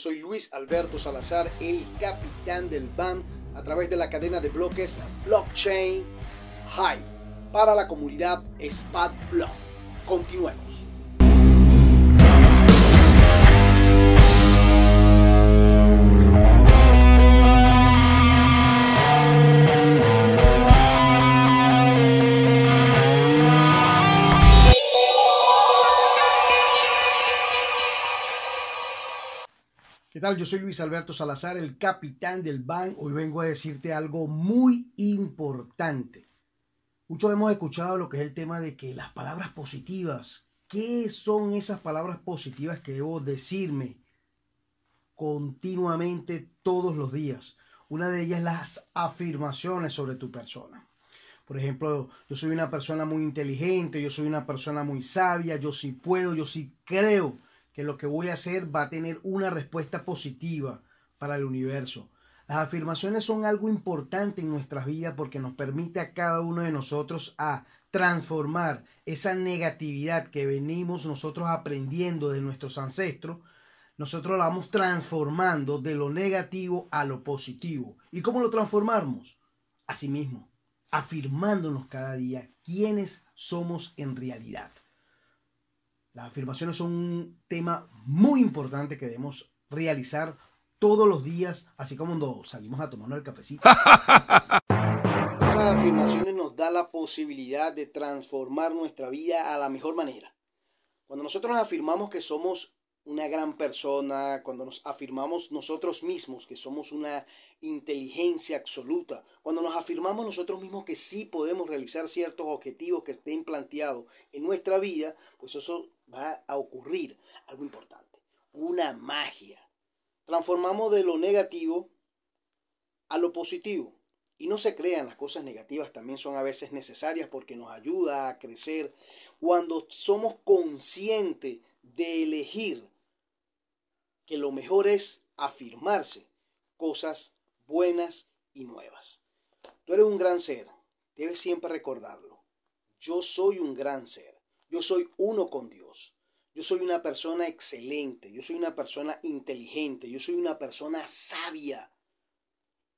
soy Luis Alberto Salazar, el capitán del BAM, a través de la cadena de bloques Blockchain Hive para la comunidad SPAT Block. Continuemos. ¿Qué tal? Yo soy Luis Alberto Salazar, el capitán del BAN. Hoy vengo a decirte algo muy importante. Muchos hemos escuchado lo que es el tema de que las palabras positivas, ¿qué son esas palabras positivas que debo decirme continuamente todos los días? Una de ellas las afirmaciones sobre tu persona. Por ejemplo, yo soy una persona muy inteligente, yo soy una persona muy sabia, yo sí puedo, yo sí creo que lo que voy a hacer va a tener una respuesta positiva para el universo. Las afirmaciones son algo importante en nuestras vidas porque nos permite a cada uno de nosotros a transformar esa negatividad que venimos nosotros aprendiendo de nuestros ancestros, nosotros la vamos transformando de lo negativo a lo positivo. ¿Y cómo lo transformamos? Asimismo, afirmándonos cada día quiénes somos en realidad. Las afirmaciones son un tema muy importante que debemos realizar todos los días, así como cuando salimos a tomarnos el cafecito. Esas afirmaciones nos da la posibilidad de transformar nuestra vida a la mejor manera. Cuando nosotros nos afirmamos que somos una gran persona, cuando nos afirmamos nosotros mismos que somos una inteligencia absoluta, cuando nos afirmamos nosotros mismos que sí podemos realizar ciertos objetivos que estén planteados en nuestra vida, pues eso va a ocurrir algo importante, una magia. Transformamos de lo negativo a lo positivo. Y no se crean, las cosas negativas también son a veces necesarias porque nos ayuda a crecer cuando somos conscientes de elegir que lo mejor es afirmarse cosas buenas y nuevas. Tú eres un gran ser, debes siempre recordarlo. Yo soy un gran ser. Yo soy uno con Dios. Yo soy una persona excelente. Yo soy una persona inteligente. Yo soy una persona sabia.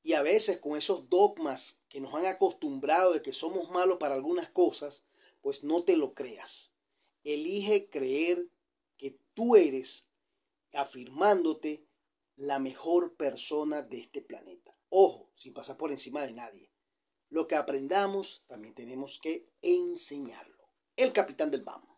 Y a veces con esos dogmas que nos han acostumbrado de que somos malos para algunas cosas, pues no te lo creas. Elige creer que tú eres, afirmándote, la mejor persona de este planeta. Ojo, sin pasar por encima de nadie. Lo que aprendamos también tenemos que enseñarlo el capitán del BAM.